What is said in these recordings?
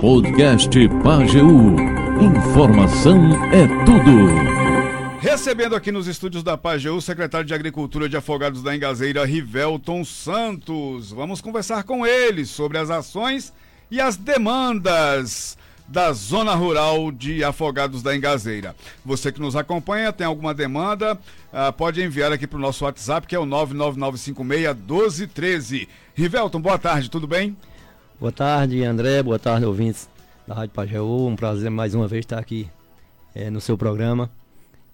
Podcast Pageu. Informação é tudo. Recebendo aqui nos estúdios da Pageu o secretário de Agricultura de Afogados da Engazeira, Rivelton Santos. Vamos conversar com ele sobre as ações e as demandas da Zona Rural de Afogados da Engazeira. Você que nos acompanha, tem alguma demanda, uh, pode enviar aqui para o nosso WhatsApp, que é o 999561213. Rivelton, boa tarde, tudo bem? Boa tarde, André, boa tarde, ouvintes da Rádio Pajeú. Um prazer mais uma vez estar aqui é, no seu programa.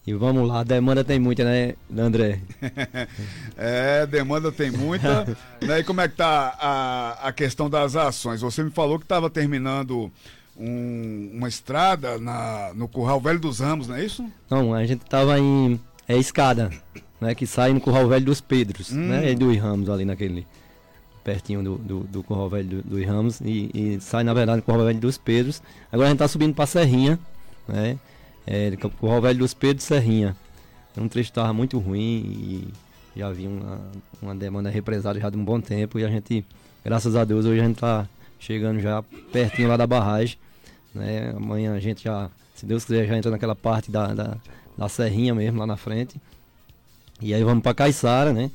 E vamos lá, demanda tem muita, né, André? é, demanda tem muita. né? E como é que tá a, a questão das ações? Você me falou que estava terminando um, uma estrada na, no Curral Velho dos Ramos, não é isso? Não, a gente estava em é, escada, né? Que sai no Curral Velho dos Pedros, hum. né? E do Ramos ali naquele. Pertinho do, do, do Curral Velho do, do Ramos e, e, sai, na verdade, no Curral Velho dos Pedros. Agora a gente está subindo para Serrinha, né? É, Curral Velho dos Pedros Serrinha. É um trecho estava muito ruim e já havia uma, uma demanda represada já de um bom tempo e a gente, graças a Deus, hoje a gente está chegando já pertinho lá da barragem. Né? Amanhã a gente já, se Deus quiser, já entra naquela parte da, da, da serrinha mesmo lá na frente. E aí vamos para Caiçara, né?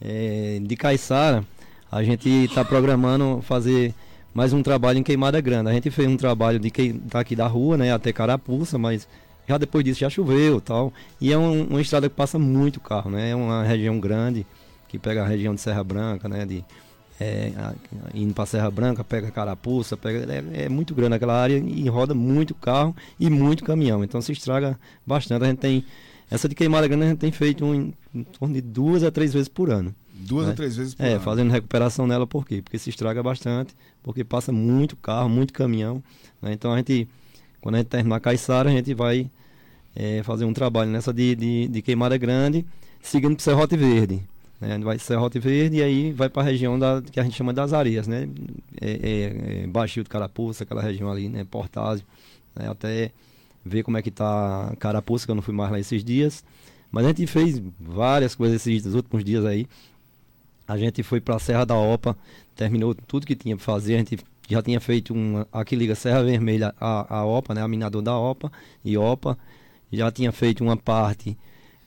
É, de Caiçara, a gente está programando fazer mais um trabalho em Queimada Grande. A gente fez um trabalho de que, daqui da rua, né, até Carapuça, mas já depois disso já choveu tal. E é um, uma estrada que passa muito carro, né? É uma região grande que pega a região de Serra Branca, né? De é, indo para Serra Branca, pega Carapuça, pega, é, é, muito grande aquela área e roda muito carro e muito caminhão. Então se estraga bastante. A gente tem. Essa de queimada grande a gente tem feito um, em torno de duas a três vezes por ano. Duas né? a três vezes por é, ano. É, fazendo recuperação nela por quê? Porque se estraga bastante, porque passa muito carro, muito caminhão. Né? Então a gente, quando a gente terminar a Caiçara, a gente vai é, fazer um trabalho nessa de, de, de queimada grande, seguindo para Serrote Verde. Né? Vai Serrote Verde e aí vai para a região da, que a gente chama das areias, né? É, é, é Baixio do Carapuça, aquela região ali, né? Portásio, né? até ver como é que tá Carapuça, que eu não fui mais lá esses dias. Mas a gente fez várias coisas esses últimos dias aí. A gente foi para a Serra da Opa, terminou tudo que tinha para fazer. A gente já tinha feito uma. Aqui liga Serra Vermelha a, a OPA, né? A minador da OPA e OPA. Já tinha feito uma parte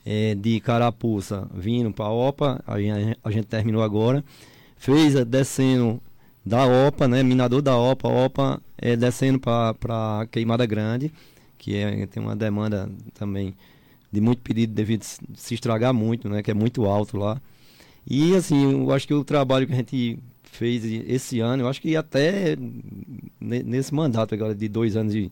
é, de Carapuça vindo para a OPA, a, a gente terminou agora. Fez descendo da OPA, né? Minador da OPA, OPA é, descendo para Queimada Grande, que é, tem uma demanda também de muito pedido devido se estragar muito, né? Que é muito alto lá. E assim, eu acho que o trabalho que a gente fez esse ano, eu acho que até nesse mandato agora de dois anos e,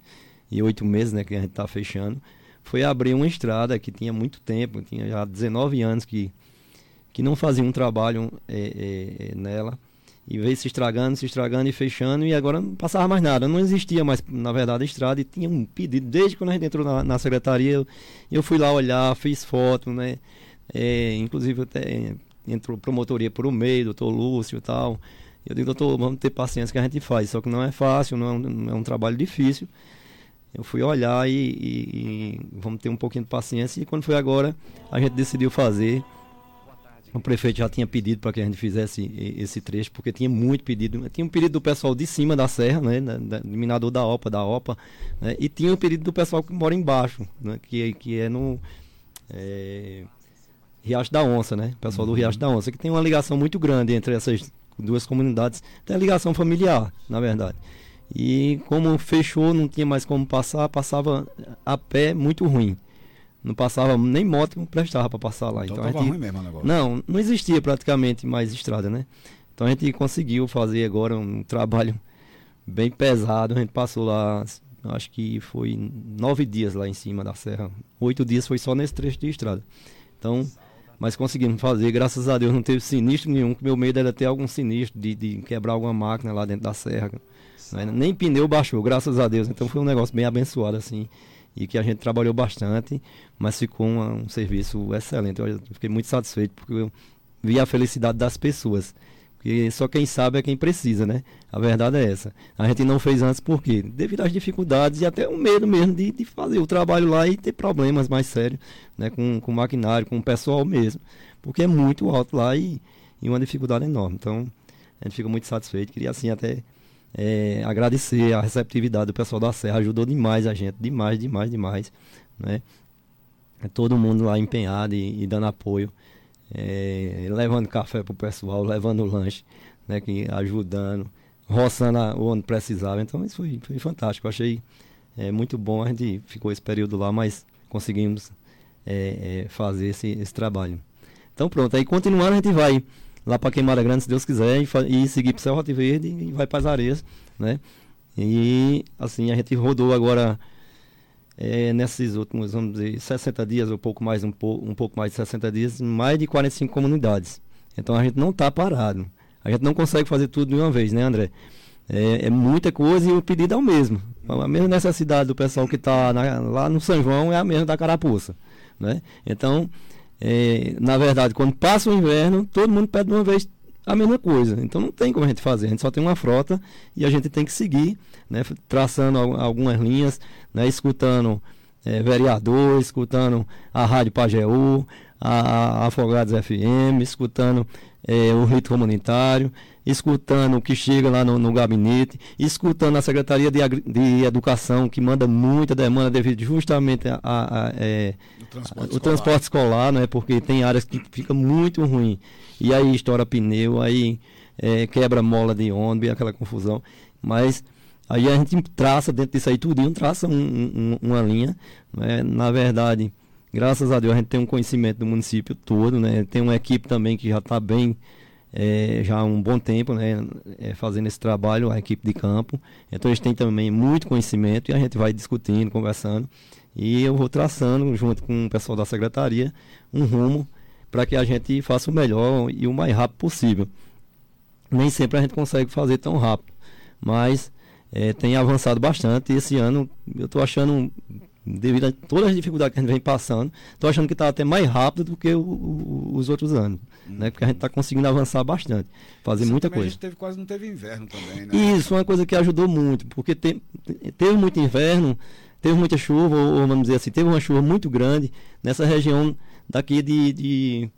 e oito meses, né? Que a gente está fechando, foi abrir uma estrada que tinha muito tempo, tinha já 19 anos que, que não fazia um trabalho é, é, nela. E veio se estragando, se estragando e fechando, e agora não passava mais nada. Não existia mais, na verdade, estrada, e tinha um pedido, desde quando a gente entrou na, na secretaria, eu, eu fui lá olhar, fiz foto, né? É, inclusive até entrou promotoria por o meio, doutor Lúcio e tal. Eu digo, doutor, vamos ter paciência que a gente faz, só que não é fácil, não é um, não é um trabalho difícil eu fui olhar e, e, e, vamos ter um pouquinho de paciência. E quando foi agora, a gente decidiu fazer. O prefeito já tinha pedido para que a gente fizesse esse trecho, porque tinha muito pedido. Tinha um pedido do pessoal de cima da serra, né, do minador da OPA, da OPA, né, e tinha um pedido do pessoal que mora embaixo, né, que, que é no é, Riacho da Onça, né, o pessoal do uhum. Riacho da Onça, que tem uma ligação muito grande entre essas duas comunidades, tem ligação familiar, na verdade. E como fechou, não tinha mais como passar, passava a pé muito ruim. Não passava nem moto prestava para passar lá. Então, então tava gente, ruim mesmo o negócio. Não, não existia praticamente mais estrada, né? Então a gente conseguiu fazer agora um trabalho bem pesado. A gente passou lá, acho que foi nove dias lá em cima da serra. Oito dias foi só nesse trecho de estrada. Então, mas conseguimos fazer, graças a Deus não teve sinistro nenhum, que meu medo era ter algum sinistro de, de quebrar alguma máquina lá dentro da serra. Né? Nem pneu baixou, graças a Deus. Então foi um negócio bem abençoado, assim. E que a gente trabalhou bastante, mas ficou um, um serviço excelente. Eu fiquei muito satisfeito porque eu vi a felicidade das pessoas. Porque só quem sabe é quem precisa, né? A verdade é essa. A gente não fez antes por quê? Devido às dificuldades e até o medo mesmo de, de fazer o trabalho lá e ter problemas mais sérios, né? Com, com o maquinário, com o pessoal mesmo. Porque é muito alto lá e, e uma dificuldade enorme. Então, a gente fica muito satisfeito. Queria assim até é, agradecer a receptividade do pessoal da Serra, ajudou demais a gente, demais, demais, demais, né? Todo mundo lá empenhado e, e dando apoio, é, levando café pro pessoal, levando lanche, né? Que, ajudando, roçando a, onde precisava. Então isso foi, foi fantástico, eu achei é, muito bom. A gente ficou esse período lá, mas conseguimos é, é, fazer esse, esse trabalho. Então pronto, aí continuando a gente vai lá para Queimada Grande, se Deus quiser, e, e seguir para o Céu Rote Verde e vai para as areias, né? E assim, a gente rodou agora é, nesses últimos, vamos dizer, 60 dias, ou pouco mais, um, um pouco mais de 60 dias, mais de 45 comunidades. Então a gente não está parado. A gente não consegue fazer tudo de uma vez, né, André? É, é, muita coisa e o pedido é o mesmo. A mesma necessidade do pessoal que está lá no São João é a mesma da Carapuça. Né? Então, é, na verdade, quando passa o inverno, todo mundo pede de uma vez a mesma coisa. Então não tem como a gente fazer. A gente só tem uma frota e a gente tem que seguir, né, traçando algumas linhas, né, escutando é, vereador, escutando a Rádio Pajeú, a, Afogados FM, escutando é, o rito comunitário, escutando o que chega lá no, no gabinete, escutando a Secretaria de, de, Educação, que manda muita demanda devido justamente a, a, a é, o, transporte, o transporte escolar, né? porque tem áreas que fica muito ruim. E aí estoura pneu, aí é, quebra mola de ônibus, aquela confusão. Mas aí a gente traça dentro disso aí tudinho, traça um, um, uma linha. Né? Na verdade, graças a Deus a gente tem um conhecimento do município todo, né? Tem uma equipe também que já está bem é, já há um bom tempo, né, é, fazendo esse trabalho, a equipe de campo. Então eles têm também muito conhecimento e a gente vai discutindo, conversando. E eu vou traçando, junto com o pessoal da secretaria, um rumo para que a gente faça o melhor e o mais rápido possível. Nem sempre a gente consegue fazer tão rápido, mas é, tem avançado bastante. E esse ano eu estou achando devido a todas as dificuldades que a gente vem passando, estou achando que está até mais rápido do que o, o, os outros anos, né? Porque a gente está conseguindo avançar bastante, fazer muita coisa. A gente teve, quase não teve inverno também, né? Isso, uma coisa que ajudou muito, porque te, teve muito inverno, teve muita chuva, ou vamos dizer assim, teve uma chuva muito grande nessa região daqui de, de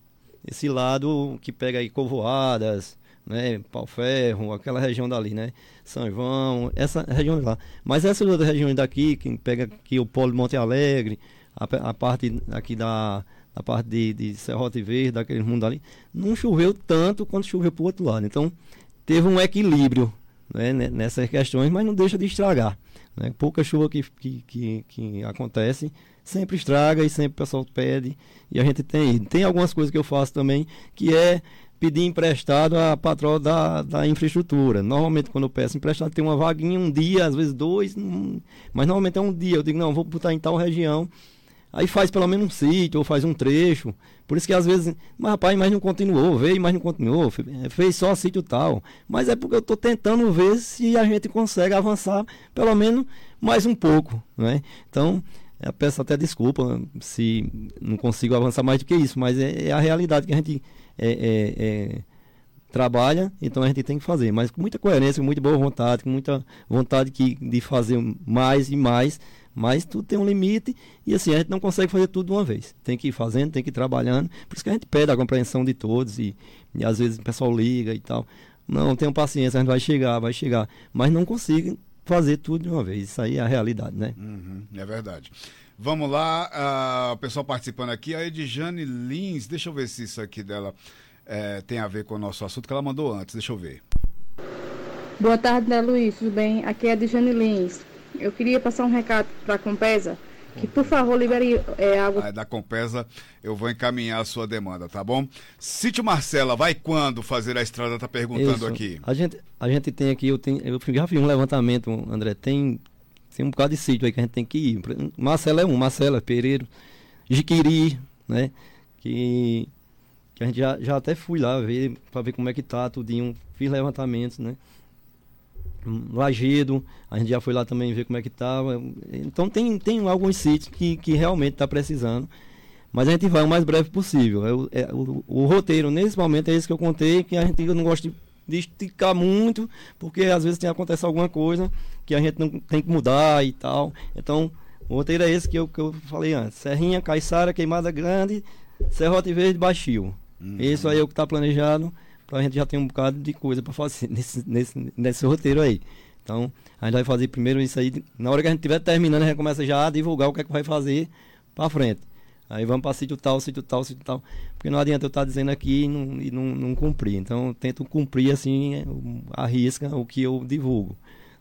esse lado que pega aí Covoadas, né, Pau Ferro, aquela região dali, né, São João, essa região de lá. Mas essas outras regiões daqui, que pega aqui o Polo Monte Alegre, a, a parte aqui da, da parte de, de Serrote Verde, daquele mundo ali, não choveu tanto quanto choveu para o outro lado. Então, teve um equilíbrio né, nessas questões, mas não deixa de estragar. Né? Pouca chuva que, que, que, que acontece sempre estraga e sempre o pessoal pede e a gente tem tem algumas coisas que eu faço também que é pedir emprestado a patroa da, da infraestrutura. Normalmente, quando eu peço emprestado, tem uma vaguinha, um dia, às vezes dois, mas normalmente é um dia. Eu digo, não, vou botar em tal região. Aí faz pelo menos um sítio, ou faz um trecho. Por isso que às vezes, mas rapaz, mas não continuou, veio, mas não continuou, fez só sítio tal. Mas é porque eu estou tentando ver se a gente consegue avançar pelo menos mais um pouco. Né? Então, eu peço até desculpa se não consigo avançar mais do que isso, mas é, é a realidade que a gente é, é, é, trabalha, então a gente tem que fazer, mas com muita coerência, com muita boa vontade, com muita vontade que, de fazer mais e mais, mas tudo tem um limite e assim, a gente não consegue fazer tudo de uma vez. Tem que ir fazendo, tem que ir trabalhando, por isso que a gente pede a compreensão de todos e, e às vezes o pessoal liga e tal. Não, tenham paciência, a gente vai chegar, vai chegar, mas não consigo fazer tudo de uma vez. Isso aí é a realidade, né? Uhum, é verdade. Vamos lá, uh, o pessoal participando aqui, a Edjane Lins, deixa eu ver se isso aqui dela é, tem a ver com o nosso assunto que ela mandou antes, deixa eu ver. Boa tarde, né, Luiz? Tudo bem? Aqui é a Edjane Lins. Eu queria passar um recado para a Compesa, que por favor libere é, água. Ah, da Compesa, eu vou encaminhar a sua demanda, tá bom? Sítio Marcela, vai quando fazer a estrada? Tá perguntando Isso. aqui. A gente, a gente tem aqui, eu, tenho, eu já fiz um levantamento, André, tem tem um bocado de sítio aí que a gente tem que ir. Marcelo é um, Marcelo é Pereiro, Jiquiri, né? Que, que a gente já, já até fui lá ver, para ver como é que tá tudinho. Fiz levantamentos, né? Lagedo, a gente já foi lá também ver como é que tava. Então tem, tem alguns sítios que, que realmente está precisando. Mas a gente vai o mais breve possível. É, é, o, o, roteiro, nesse momento, é esse que eu contei, que a gente não gosta de de esticar muito, porque às vezes tem acontece alguma coisa que a gente não tem que mudar e tal. Então, o roteiro é esse que eu, que eu falei antes. Serrinha, Caiçara, Queimada Grande, Serrote Verde, Baixio. Uhum. Isso aí é o que está planejado a gente já tem um bocado de coisa para fazer nesse, nesse, nesse roteiro aí. Então, a gente vai fazer primeiro isso aí. Na hora que a gente estiver terminando, a gente começa já a divulgar o que é que vai fazer para frente. Aí vamos para sítio tal, sítio tal, sítio tal. Porque não adianta eu estar tá dizendo aqui e não, e não, não cumprir. Então, eu tento cumprir assim, a risca o que eu divulgo.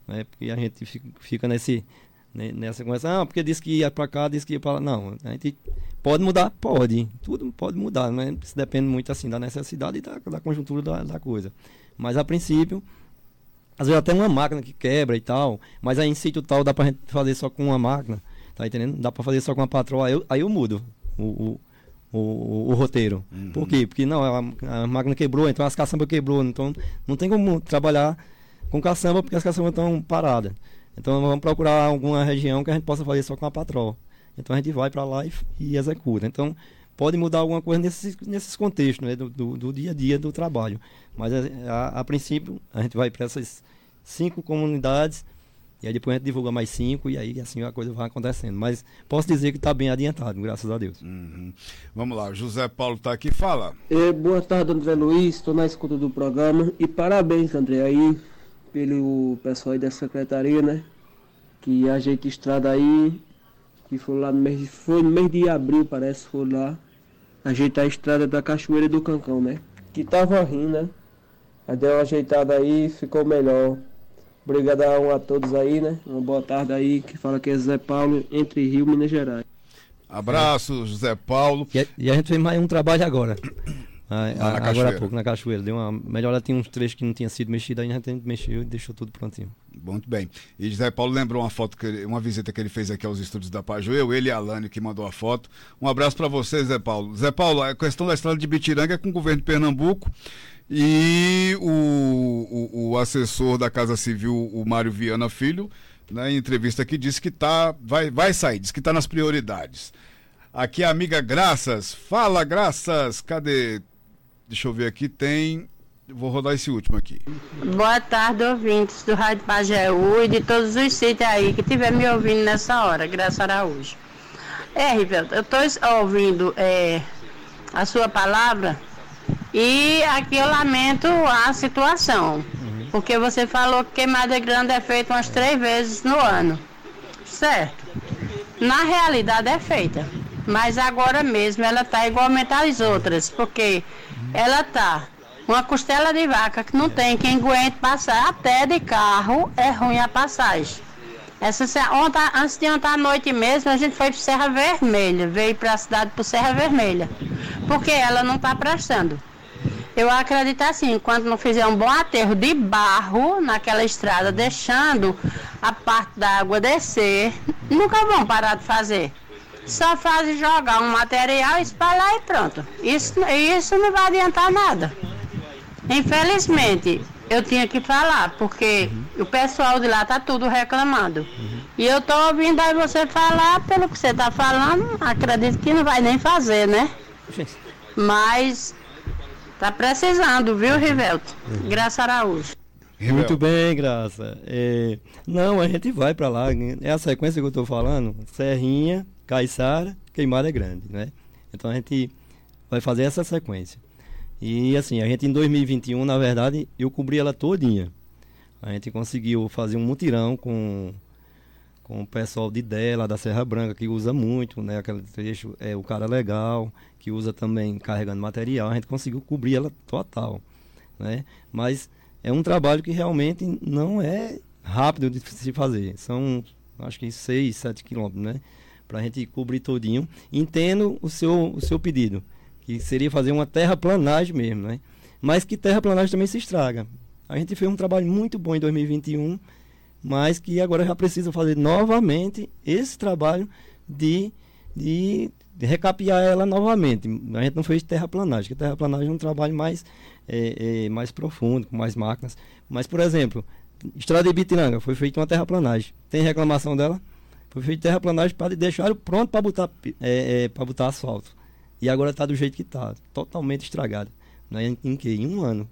Né? Porque a gente fica, nesse, nessa conversa, ah, porque disse que ia para cá, disse que ia para lá. Não, a gente pode mudar? Pode. Tudo pode mudar, né? Isso depende muito assim da necessidade e da, da conjuntura da, da coisa. Mas a princípio, às vezes até uma máquina que quebra e tal, mas aí em sítio tal dá pra gente fazer só com uma máquina, tá entendendo? Dá pra fazer só com uma patroa, aí eu, aí eu mudo o, o, o, o roteiro. Uhum. Por quê? Porque não, a, a, máquina quebrou, então as caçambas quebrou, então não tem como trabalhar com caçamba porque as caçambas estão paradas. Então vamos procurar alguma região que a gente possa fazer só com a patroa. Então a gente vai para lá e, e, executa. Então pode mudar alguma coisa nesses, nesses contextos né, do, do, do, dia a dia do trabalho. Mas a, a, a princípio a gente vai para essas cinco comunidades e aí depois a gente divulga mais cinco e aí assim a coisa vai acontecendo. Mas posso dizer que está bem adiantado, graças a Deus. Uhum. Vamos lá, José Paulo está aqui, fala. É, boa tarde, André Luiz, estou na escuta do programa e parabéns, André, aí pelo pessoal aí da secretaria, né? Que ajeita estrada aí, que foi lá no mês, foi no mês de abril, parece, foi lá, ajeitar a estrada da Cachoeira do Cancão, né? Que tava rindo, né? Aí deu uma ajeitada aí, ficou melhor. Obrigadão a todos aí, né? Uma boa tarde aí, que fala que é Zé Paulo, Entre Rio, Minas Gerais. Abraço, José Paulo. E a, e a gente fez mais um trabalho agora. Ah, a, agora há pouco, na cachoeira. Deu uma melhor, tinha uns trechos que não tinha sido mexido, aí a gente mexeu e deixou tudo prontinho. Muito bem. E José Paulo lembrou uma foto, que ele, uma visita que ele fez aqui aos estúdios da Eu, ele e a Alane que mandou a foto. Um abraço para você, Zé Paulo. Zé Paulo, a questão da estrada de Bitiranga é com o governo de Pernambuco. E o, o, o assessor da Casa Civil, o Mário Viana Filho, né, em entrevista aqui, disse que tá, vai, vai sair, disse que está nas prioridades. Aqui a amiga Graças. Fala, Graças. Cadê? Deixa eu ver aqui, tem. Vou rodar esse último aqui. Boa tarde, ouvintes do Rádio Pajeú e de todos os sítios aí que estiver me ouvindo nessa hora, Graça Araújo. É, Rivelto, eu estou ouvindo é, a sua palavra e aqui eu lamento a situação. Uhum. Porque você falou que queimada grande é feita umas três vezes no ano. Certo. Na realidade é feita. Mas agora mesmo ela está igualmente às outras. Porque ela tá uma costela de vaca que não tem quem aguente passar até de carro, é ruim a passagem. Essa ontem, antes de ontem à noite mesmo, a gente foi para Serra Vermelha, veio para a cidade por Serra Vermelha, porque ela não está prestando. Eu acredito assim, enquanto não fizer um bom aterro de barro naquela estrada, deixando a parte da água descer, nunca vão parar de fazer só fazem jogar um material, espalhar e pronto. Isso, isso não vai adiantar nada. Infelizmente, eu tinha que falar, porque uhum. o pessoal de lá tá tudo reclamando. Uhum. E eu tô ouvindo aí você falar, pelo que você tá falando, acredito que não vai nem fazer, né? Mas tá precisando, viu, Rivelto? Uhum. Graça Araújo. Muito bem, Graça. É, não, a gente vai para lá. É a sequência que eu estou falando. Serrinha, Caiçara, Queimada é Grande, né? Então a gente vai fazer essa sequência. E assim, a gente em 2021, na verdade, eu cobri ela todinha. A gente conseguiu fazer um mutirão com, com o pessoal de dela, da Serra Branca, que usa muito, né? Aquele trecho, é o cara legal, que usa também carregando material. A gente conseguiu cobrir ela total, né? Mas é um trabalho que realmente não é rápido de se fazer. São, acho que 6, 7 quilômetros, né? para a gente cobrir todinho. Entendo o seu, o seu pedido, que seria fazer uma terraplanagem mesmo, né? Mas que terraplanagem também se estraga. A gente fez um trabalho muito bom em 2021, mas que agora já precisa fazer novamente esse trabalho de, de, de recapear ela novamente. A gente não fez terraplanagem, porque terraplanagem é um trabalho mais, é, é, mais profundo, com mais máquinas. Mas, por exemplo, Estrada de Bitiranga, foi feita uma terraplanagem. Tem reclamação dela? Foi feito terraplanagem para deixar pronto para botar, é, é, botar asfalto. E agora está do jeito que está, totalmente estragado. Né? Em, em que? Em um ano.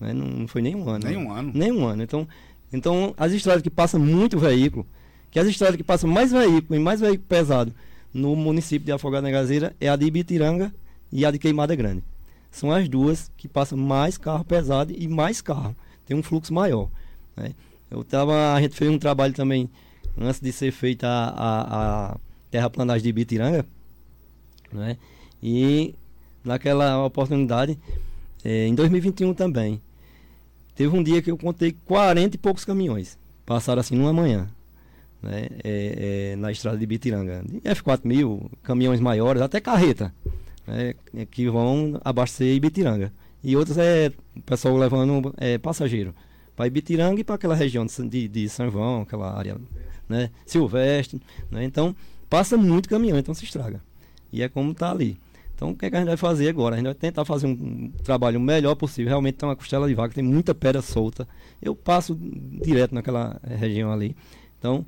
Né? Não, não, foi nem um ano. Nem um ano. Nem um ano. Então, então as estradas que passam muito veículo, que as estradas que passam mais veículo e mais veículo pesado no município de Afogado na Gazeira é a de Ibitiranga e a de Queimada Grande. são as duas que passam mais carro pesado e mais carro. Tem um fluxo maior. Né? Eu tava, a gente fez um trabalho também, antes de ser feita a, a, a terraplanagem de Bitiranga, né? E naquela oportunidade, é, em 2021 também, teve um dia que eu contei 40 e poucos caminhões. Passaram assim numa manhã. Né? É, é, na estrada de Bitiranga. F4 mil, caminhões maiores, até carreta, né? que vão abastecer Ibitiranga. E outros é o pessoal levando é, passageiro para Ibitiranga e para aquela região de, de São João, aquela área né? Silvestre. Né? Então, passa muito caminhão, então se estraga. E é como está ali. Então, o que, é que, a gente vai fazer agora? A gente vai tentar fazer um trabalho melhor possível. Realmente tem uma costela de vaca, tem muita pedra solta. Eu passo direto naquela região ali. Então,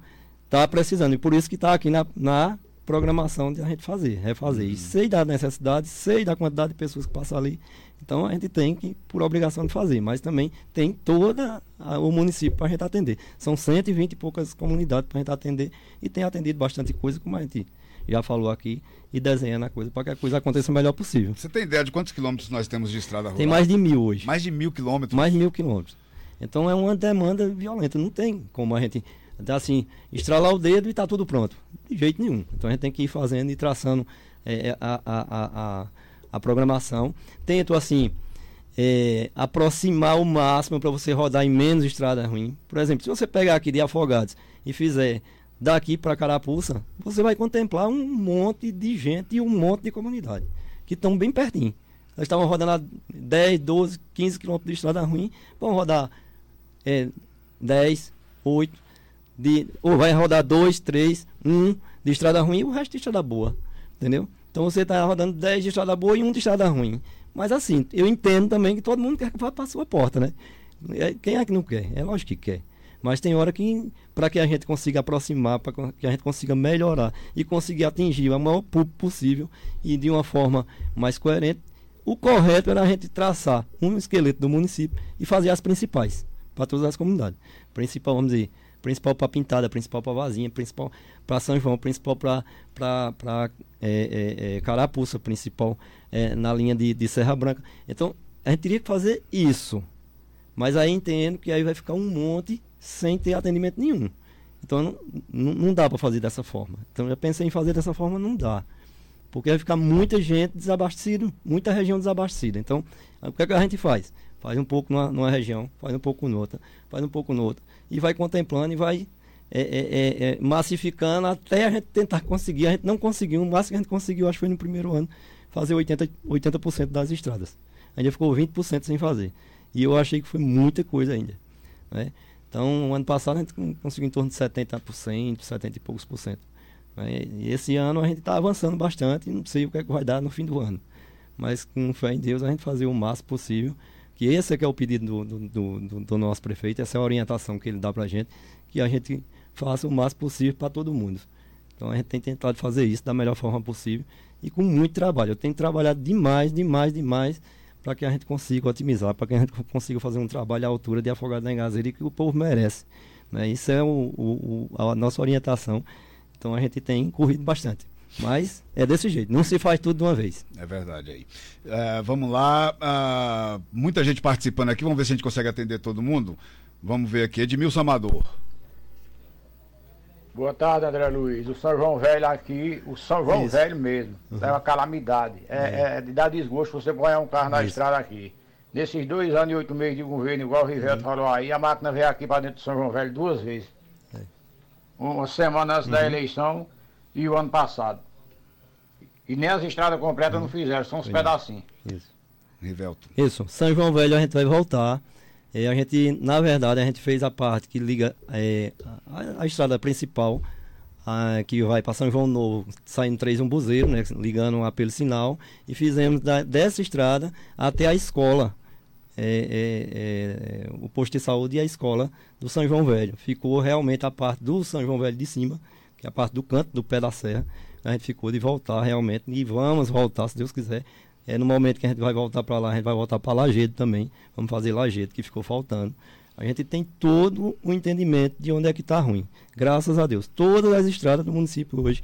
está precisando. E por isso que está aqui na, na, programação de a gente fazer, refazer. Uhum. E sei da necessidade, sei da quantidade de pessoas que passam ali. Então a gente tem que, por obrigação de fazer, mas também tem todo o município para a gente atender. São 120 e poucas comunidades para a gente atender e tem atendido bastante coisa, como a gente já falou aqui, e desenhando a coisa para que a coisa aconteça o melhor possível. Você tem ideia de quantos quilômetros nós temos de estrada rural? Tem mais de mil hoje. Mais de mil quilômetros? Mais de mil quilômetros. Então é uma demanda violenta. Não tem como a gente, assim, estralar o dedo e está tudo pronto. De jeito nenhum. Então a gente tem que ir fazendo e traçando é, a, a, a, a, programação. Tento, assim, é, aproximar o máximo para você rodar em menos estrada ruim. Por exemplo, se você pegar aqui de Afogados e fizer daqui para Carapuça, você vai contemplar um monte de gente e um monte de comunidade que estão bem pertinho. Nós estávamos rodando a 10, 12, 15 quilômetros de estrada ruim, vamos rodar é, 10, 8, de, ou vai rodar 2, 3, 1 de estrada ruim e o resto de estrada boa. Entendeu? Então você está rodando 10 de estrada boa e um de estrada ruim. Mas assim, eu entendo também que todo mundo quer que vá para a sua porta, né? É, quem é que não quer? É lógico que quer. Mas tem hora que, para que a gente consiga aproximar, para que a gente consiga melhorar e conseguir atingir o maior público possível e de uma forma mais coerente, o correto era a gente traçar um esqueleto do município e fazer as principais para todas as comunidades. Principal, vamos dizer, principal para Pintada, principal para Vazinha, principal para São João, principal para é, é, é, Carapuça, principal é, na linha de, de Serra Branca. Então, a gente teria que fazer isso. Mas aí entendo que aí vai ficar um monte sem ter atendimento nenhum. Então não, não, dá para fazer dessa forma. Então já pensei em fazer dessa forma, não dá. Porque vai ficar muita gente desabastecida, muita região desabastecida. Então, o que, é que a gente faz? Faz um pouco numa, numa região, faz um pouco noutra, faz um pouco noutra. E vai contemplando e vai é, é, é, é massificando até a gente tentar conseguir. A gente não conseguiu, o máximo que a gente conseguiu, acho que foi no primeiro ano, fazer 80%, 80 das estradas. Ainda ficou 20% sem fazer. E eu achei que foi muita coisa ainda. Né? Então, ano passado a gente conseguiu em torno de 70%, 70 e poucos por cento. Né? E esse ano a gente está avançando bastante e não sei o que, é que vai dar no fim do ano. Mas com fé em Deus a gente fazer o máximo possível. Que esse é que é o pedido do, do, do, do nosso prefeito, essa é a orientação que ele dá para a gente, que a gente faça o máximo possível para todo mundo. Então a gente tem tentado fazer isso da melhor forma possível e com muito trabalho. Eu tenho trabalhado demais, demais, demais para que a gente consiga otimizar, para que a gente consiga fazer um trabalho à altura de Afogado da Engazeira que o povo merece. Né? Isso é o, o, a nossa orientação. Então a gente tem corrido bastante. Mas é desse jeito, não se faz tudo de uma vez. É verdade aí. É, vamos lá, uh, muita gente participando aqui, vamos ver se a gente consegue atender todo mundo. Vamos ver aqui, Edmilson Amador. Boa tarde, André Luiz. O São João Velho aqui, o São João Isso. Velho mesmo, uhum. é uma calamidade. É, é. é, de dar desgosto você ganhar um carro na Isso. estrada aqui. Nesses dois anos e oito meses de governo, igual o Rivelto uhum. falou aí, a máquina veio aqui para dentro do São João Velho duas vezes. É. Uma semana antes uhum. da eleição e o ano passado. E nem as estradas completas não uhum. fizeram, são uns pedacinhos. Isso. Rivelto. Isso. São João Velho a gente vai voltar. É, a gente, na verdade, a gente fez a parte que liga é, a, a, estrada principal, a, que vai para São João Novo, saindo três umbuzeiro, né, ligando a pelo sinal, e fizemos da, dessa estrada até a escola, é, é, é, o posto de saúde e a escola do São João Velho. Ficou realmente a parte do São João Velho de cima, que é a parte do canto do pé da serra. A gente ficou de voltar realmente, e vamos voltar, se Deus quiser, é, no momento que a gente vai voltar para lá, a gente vai voltar para Lajedo também. Vamos fazer Lajedo, que ficou faltando. A gente tem todo o entendimento de onde é que está ruim. Graças a Deus. Todas as estradas do município hoje,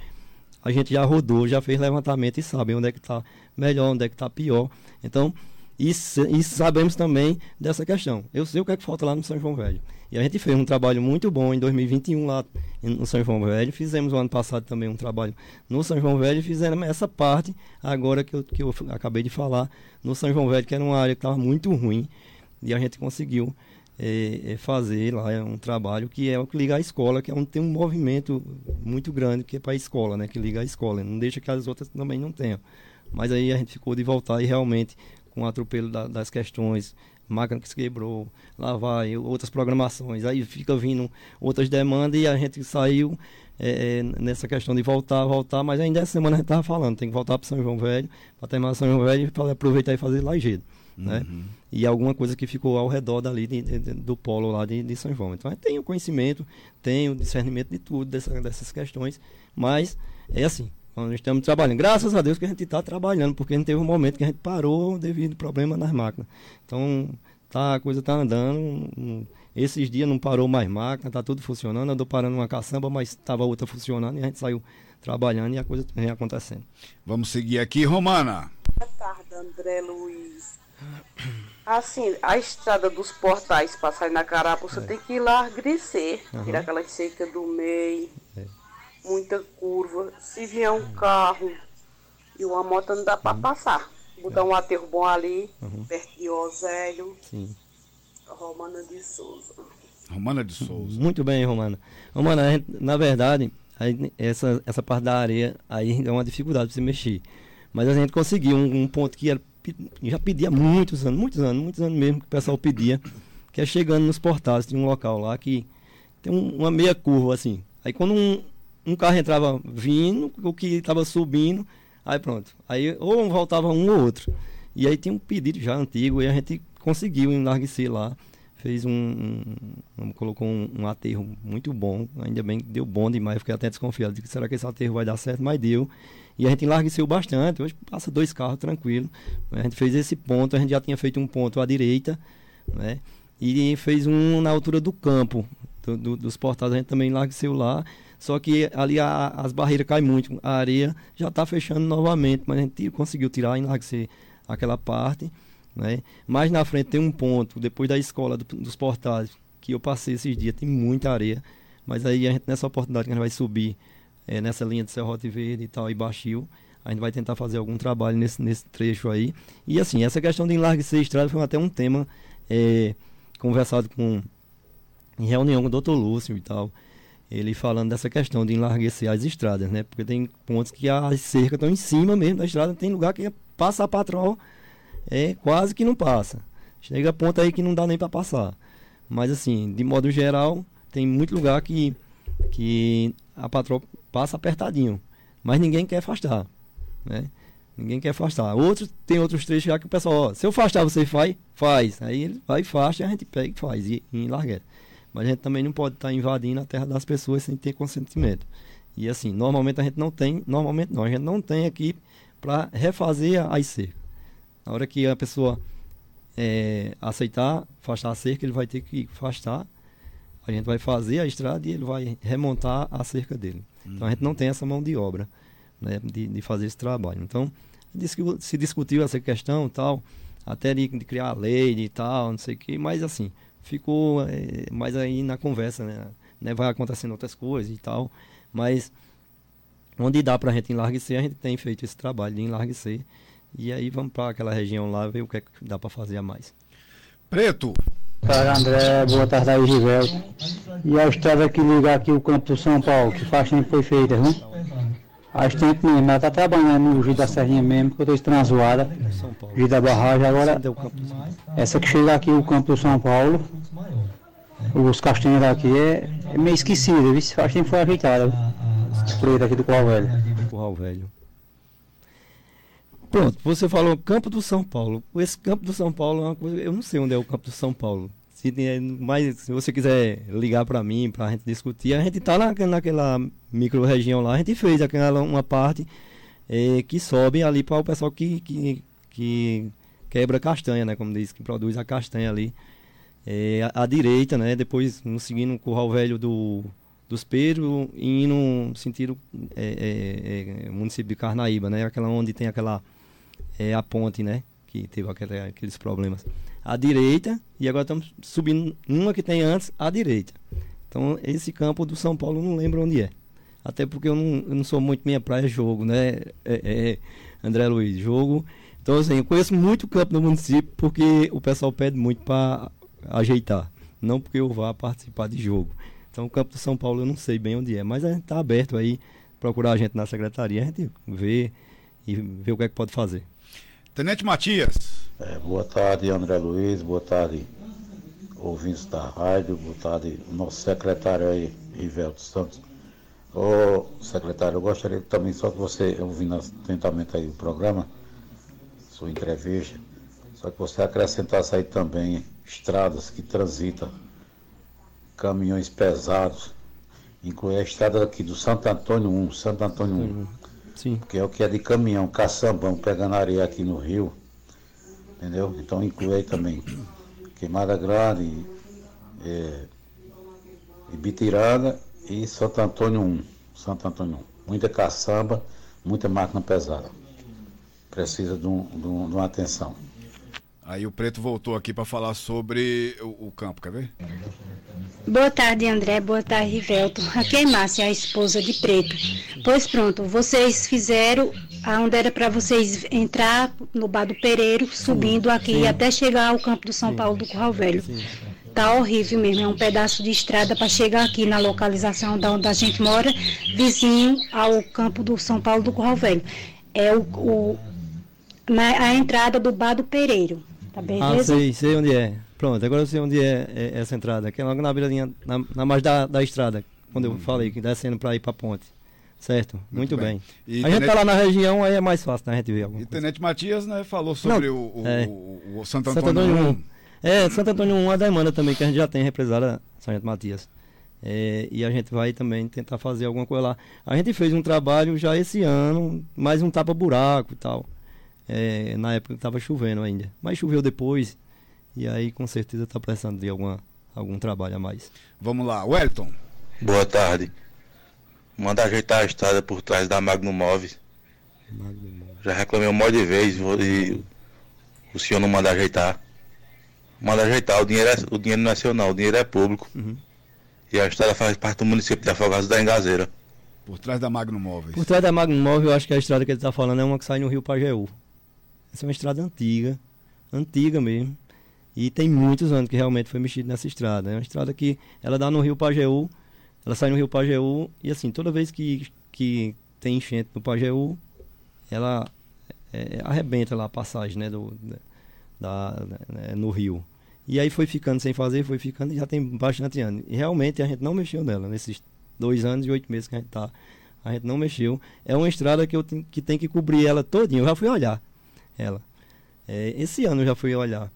a gente já rodou, já fez levantamento e sabe onde é que está melhor, onde é que está pior. Então, e, e, sabemos também dessa questão. Eu sei o que é que falta lá no São João Velho. E a gente fez um trabalho muito bom em 2021 lá no São João Velho. Fizemos o ano passado também um trabalho no São João Velho. Fizemos essa parte agora que eu, que eu acabei de falar no São João Velho, que era uma área que estava muito ruim. E a gente conseguiu é, é fazer lá um trabalho que é o que liga à escola, que é onde tem um movimento muito grande que é para a escola, né? Que liga à escola. Não deixa que as outras também não tenham. Mas aí a gente ficou de voltar e realmente com o atropelo da, das questões, máquina que se quebrou, lá vai, outras programações, aí fica vindo outras demandas e a gente saiu é, nessa questão de voltar, voltar, mas ainda essa semana a gente estava falando, tem que voltar para São João Velho, para terminar São João Velho e aproveitar e fazer Lajeado. Né? Uhum. E alguma coisa que ficou ao redor dali de, de, do polo lá de, de, São João. Então, tem o conhecimento, tem o discernimento de tudo, dessa, dessas questões, mas é assim, nós estamos trabalhando. Graças a Deus que a gente está trabalhando, porque a gente teve um momento que a gente parou devido a problema nas máquinas. Então, tá, a coisa está andando. Esses dias não parou mais máquina, está tudo funcionando. Andou parando uma caçamba, mas estava outra funcionando e a gente saiu trabalhando e a coisa vem acontecendo. Vamos seguir aqui, Romana. Boa tarde, André Luiz. Assim, a estrada dos portais para sair na Carapuça é. tem que ir lá agrecer, uhum. tirar aquela seca do meio. É muita curva. Se vier um carro e uma moto não dá para uhum. passar. Botar um aterro bom ali, uhum. perto de Osélio. Sim. Romana de Souza. Romana de Souza. Muito bem, Romana. Romana, gente, na verdade, essa, essa parte da areia aí é uma dificuldade de se mexer. Mas a gente conseguiu um, um ponto que era, já pedia muitos anos, muitos anos, muitos anos mesmo que o pessoal pedia, que é chegando nos portais, de um local lá que tem um, uma meia curva assim. Aí quando um, um carro entrava vindo, o que estava subindo, aí pronto. Aí ou voltava um ou outro. E aí tinha um pedido já antigo e a gente conseguiu enlarguecer lá. Fez um, um, colocou um, um, aterro muito bom, ainda bem que deu bom demais, fiquei até desconfiado de que será que esse aterro vai dar certo, mas deu. E a gente enlargueceu bastante, hoje passa dois carros tranquilo. A gente fez esse ponto, a gente já tinha feito um ponto à direita, né? E fez um na altura do campo, do, do, dos portais, a gente também enlargueceu lá. Só que ali a, as barreiras caem muito, a areia já está fechando novamente, mas a gente conseguiu tirar, enlarguecer aquela parte. Né? Mais na frente tem um ponto, depois da escola do, dos portais, que eu passei esses dias, tem muita areia. Mas aí a gente, nessa oportunidade que a gente vai subir é, nessa linha de Serrote Verde e tal, e Baixio, a gente vai tentar fazer algum trabalho nesse, nesse trecho aí. E assim, essa questão de enlarguecer a estrada foi até um tema é, conversado com em reunião com o doutor Lúcio e tal ele falando dessa questão de enlarguecer as estradas, né? Porque tem pontos que as cercas estão em cima mesmo da estrada, tem lugar que passa a patrol, é quase que não passa. Chega a ponto aí que não dá nem para passar. Mas assim, de modo geral, tem muito lugar que, que a patrol passa apertadinho, mas ninguém quer afastar, né? Ninguém quer afastar. Outros, tem outros trechos já que o pessoal, ó, se eu afastar, você faz? Faz. Aí ele vai e afasta a gente pega e faz, e, e. Mas a gente também não pode estar tá invadindo a terra das pessoas sem ter consentimento. E assim, normalmente a gente não tem, normalmente não, a gente não tem aqui para refazer as cercas. Na hora que a pessoa é, aceitar afastar a cerca, ele vai ter que afastar. A gente vai fazer a estrada e ele vai remontar a cerca dele. Uhum. Então a gente não tem essa mão de obra né, de, de fazer esse trabalho. Então se discutiu essa questão tal, até de, de criar a lei e tal, não sei o que, mas assim, ficou é, mais aí na conversa, né? né? Vai acontecendo outras coisas e tal, mas onde dá para a gente enlarguecer, a gente tem feito esse trabalho de enlarguecer. E aí vamos para aquela região lá ver o que, é que dá para fazer a mais. Preto. Para André, boa tarde aí, Givelto. E a estrada que liga aqui o campo do São Paulo, que faz tempo foi feita, viu? Faz tempo mesmo, ela está trabalhando no Giro da Serrinha mesmo, que eu estou transuada. Giro da Barragem, agora essa que chega aqui, o campo do São Paulo, os castanhos daqui é, é meio esquecido, viu? Faz tempo foi ajeitada. Por daqui do Curral Velho. Curral Velho. Pronto, você falou Campo do São Paulo. Esse Campo do São Paulo é uma coisa. Eu não sei onde é o Campo do São Paulo. Se, mas se você quiser ligar para mim, para a gente discutir, a gente está na, naquela micro-região lá, a gente fez aquela uma parte é, que sobe ali para o pessoal que, que, que quebra castanha, né? Como diz, que produz a castanha ali. É, à, à direita, né? Depois, seguindo o curral velho do, dos Pedro e indo no sentido é, é, é, município de Carnaíba, né? Aquela onde tem aquela é, a ponte, né? Que teve aquele, aqueles problemas. À direita e agora estamos subindo uma que tem antes à direita. Então esse campo do São Paulo não lembro onde é. Até porque eu não, eu não sou muito minha praia jogo, né? É, é, André Luiz, jogo. Então assim, eu conheço muito o campo do município porque o pessoal pede muito para ajeitar, não porque eu vá participar de jogo. Então o campo do São Paulo eu não sei bem onde é, mas a gente está aberto aí, procurar a gente na secretaria, a gente vê e vê o que é que pode fazer. Tenente Matias. É, boa tarde, André Luiz, boa tarde, ouvintes da rádio, boa tarde, nosso secretário aí, Rivelto Santos. Ô, secretário, eu gostaria também, só que você, ouvindo atentamente aí o programa, sua entrevista, só que você acrescentasse aí também estradas que transitam caminhões pesados, inclui a estrada aqui do Santo Antônio 1, Santo Antônio 1, Sim. que é o que é de caminhão, caçambão, pegando areia aqui no rio, entendeu? Então inclui aí também Queimada Grande, é, Ibitiranga e Santo Antônio 1, Santo Antônio 1. Muita caçamba, muita máquina pesada. Precisa de, um, de, um, de uma atenção. Aí o Preto voltou aqui para falar sobre o, o, campo, quer ver? Boa tarde, André. Boa tarde, Rivelto. Aqui é Márcia, a esposa de Preto. Pois pronto, vocês fizeram aonde era para vocês entrar no Bar do Pereiro, subindo aqui Sim. até chegar ao campo do São Sim. Paulo do Curral Velho. Sim. Tá horrível mesmo, é um pedaço de estrada para chegar aqui na localização da onde a gente mora, vizinho ao campo do São Paulo do Curral Velho. É o, o a entrada do Bar do Pereiro. Tá beleza? Ah, sei, sei onde é. Pronto, agora eu sei onde é, é essa entrada, que é logo na beiradinha, na, na margem da, da estrada, quando eu hum. falei, que descendo para ir para a ponte. Certo, muito, muito bem. bem. a gente está lá na região, aí é mais fácil né, a gente ver alguma E coisa. Tenente Matias né, falou sobre Não, o, o, é. o, o, Santo Antônio, Santo Antônio 1. É, Santo Antônio 1 é a demanda também, que a gente já tem represada, Sargento Matias. É, e a gente vai também tentar fazer alguma coisa lá. A gente fez um trabalho já esse ano, mais um tapa-buraco e tal. É, na época que estava chovendo ainda. Mas choveu depois. E aí com certeza está precisando de alguma, algum trabalho a mais. Vamos lá, Wellington. Boa tarde. Manda ajeitar a estrada por trás da Magno Móveis. Já reclamei um monte de vezes e o senhor não manda ajeitar. Manda ajeitar, o dinheiro, é, o dinheiro não é seu não, o dinheiro é público. Uhum. E a estrada faz parte do município de Afogados da Engazeira. Por trás da Magno Móveis. Por trás da Magno Móveis, eu acho que a estrada que ele está falando é uma que sai no Rio Pajeú. Essa é uma estrada antiga, antiga mesmo. E tem muitos anos que realmente foi mexido nessa estrada. É uma estrada que ela dá no Rio Pajeú, ela sai no Rio Pajeú e assim, toda vez que, que tem enchente no Pajeú, ela é, arrebenta lá a passagem né, do, da, né, no rio. E aí foi ficando sem fazer, foi ficando e já tem bastante anos. E realmente a gente não mexeu nela nesses dois anos e oito meses que a gente está. A gente não mexeu. É uma estrada que, eu que tem que cobrir ela todinha. Eu já fui olhar ela. É, esse ano eu já fui olhar.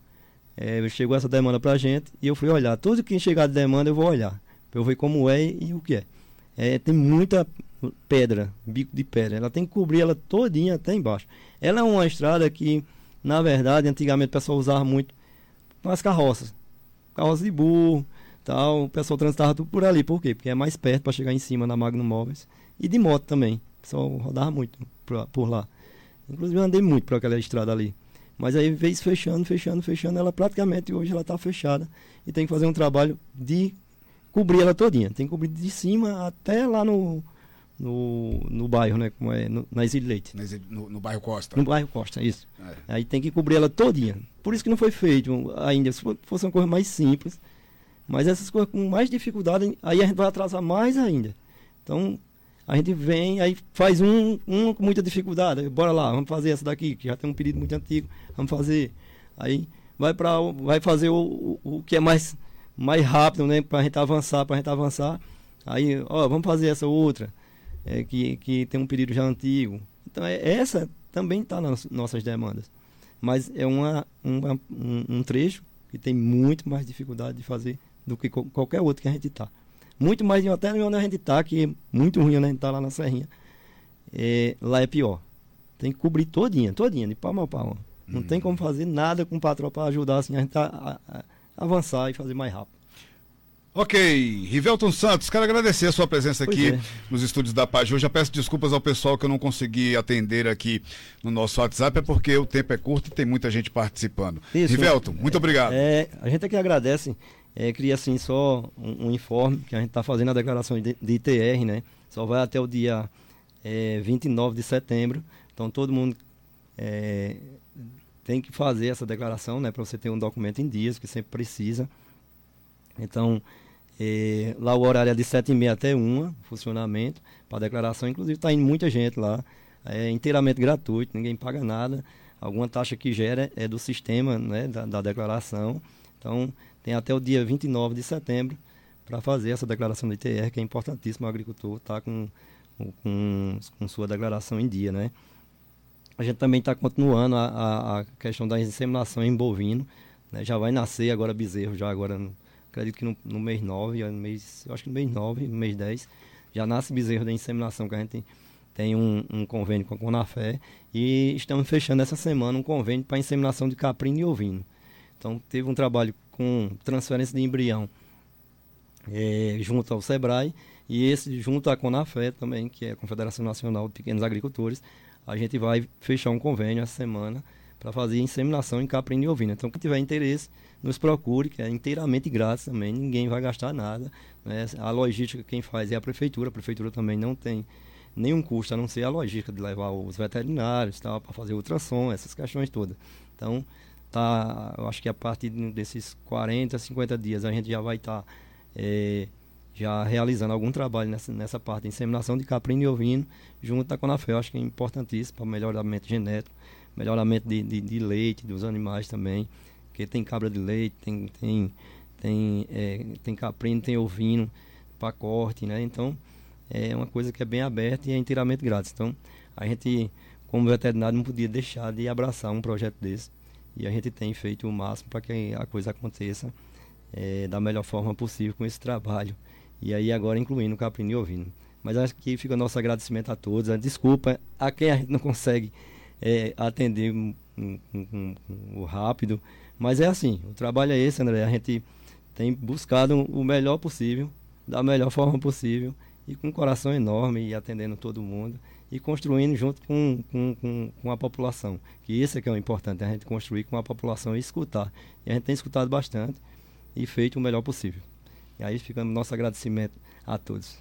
É, chegou essa demanda pra gente e eu fui olhar. Tudo que chegar de demanda eu vou olhar. Eu ver como é e o que é. é. Tem muita pedra, bico de pedra. Ela tem que cobrir ela todinha até embaixo. Ela é uma estrada que, na verdade, antigamente o pessoal usava muito as carroças. Carroças de burro, tal. O pessoal transitava tudo por ali. Por quê? Porque é mais perto para chegar em cima na Magno Móveis. E de moto também. O pessoal rodava muito por lá. Inclusive eu andei muito por aquela estrada ali. Mas aí veio fechando, fechando, fechando, ela praticamente hoje ela está fechada e tem que fazer um trabalho de cobrir ela todinha. Tem que cobrir de cima até lá no, no, no bairro, né? Como é, no, na Exílio Leite. No, no, bairro Costa. No bairro Costa, isso. É. Aí tem que cobrir ela todinha. Por isso que não foi feito ainda. Se fosse uma coisa mais simples. Mas essas coisas com mais dificuldade, aí a gente vai atrasar mais ainda. Então, a gente vem, aí faz um, um com muita dificuldade. Bora lá, vamos fazer essa daqui, que já tem um pedido muito antigo, vamos fazer. Aí vai para vai fazer o, o, o, que é mais, mais rápido, né? Para a gente avançar, para a gente avançar. Aí, ó, vamos fazer essa outra, é, que, que tem um pedido já antigo. Então, é, essa também está nas nossas demandas. Mas é uma, uma um, um trecho que tem muito mais dificuldade de fazer do que qualquer outro que a gente está muito mais de até onde a gente está, que é muito ruim onde a gente está lá na Serrinha. É, lá é pior. Tem que cobrir todinha, todinha, de palma a palma. Não hum. tem como fazer nada com o patrão para ajudar assim, a gente a, a, a avançar e fazer mais rápido. Ok, Rivelton Santos, quero agradecer a sua presença Pois aqui é. nos estúdios da Paz. Eu já peço desculpas ao pessoal que eu não consegui atender aqui no nosso WhatsApp, é porque o tempo é curto e tem muita gente participando. Isso. Rivelton, muito obrigado. É, a gente aqui agradece. É, queria assim só um, um informe que a gente está fazendo a declaração de, de ITR, né? Só vai até o dia é, 29 de setembro. Então todo mundo é, tem que fazer essa declaração, né? Para você ter um documento em dias, que sempre precisa. Então, é, lá o horário é de 7h30 até 1 funcionamento para declaração. Inclusive está indo muita gente lá. É inteiramente gratuito, ninguém paga nada. Alguma taxa que gera é do sistema né, da, da declaração. Então, tem até o dia 29 de setembro para fazer essa declaração de ITR, que é importantíssimo o agricultor estar com, com, com sua declaração em dia. Né? A gente também está continuando a, a, a questão da inseminação em bovino. Né? Já vai nascer agora bezerro, já agora, acredito que no, no mês 9, no mês, eu acho que no mês 9, no mês 10, já nasce bezerro da inseminação, que a gente tem, tem um, um convênio com a Conafé. E estamos fechando essa semana um convênio para inseminação de caprino e ovino. Então, teve um trabalho com transferência de embrião eh, junto ao SEBRAE e esse junto à CONAFé também, que é a Confederação Nacional de Pequenos Agricultores, a gente vai fechar um convênio essa semana para fazer inseminação em caprino e ovino. Então, quem tiver interesse, nos procure, que é inteiramente grátis também, ninguém vai gastar nada. né? A logística quem faz é a prefeitura, a prefeitura também não tem nenhum custo, a não ser a logística de levar os veterinários para fazer ultrassom, essas questões todas. Então, tá, eu acho que a partir desses 40, 50 dias a gente já vai estar eh, já realizando algum trabalho nessa, nessa parte de inseminação de caprino e ovino, junto à Conafé. Eu acho que é importantíssimo para melhoramento genético, melhoramento de, de, de leite dos animais também, porque tem cabra de leite, tem, tem, tem, eh, tem caprino, tem ovino para corte, né? Então, é uma coisa que é bem aberta e é inteiramente grátis. Então, a gente, como veterinário, não podia deixar de abraçar um projeto desse. E a gente tem feito o máximo para que a coisa aconteça eh, da melhor forma possível com esse trabalho. E aí agora incluindo o caprino e ovino. Mas acho que fica o nosso agradecimento a todos. A desculpa a quem a gente não consegue eh, atender um, um, um, um, rápido. Mas é assim, o trabalho é esse, André. A gente tem buscado o melhor possível, da melhor forma possível e com um coração enorme e atendendo todo mundo e construindo junto com, com, com, com, a população. Que isso é que é o importante, a gente construir com a população e escutar. E a gente tem escutado bastante e feito o melhor possível. E aí fica o nosso agradecimento a todos.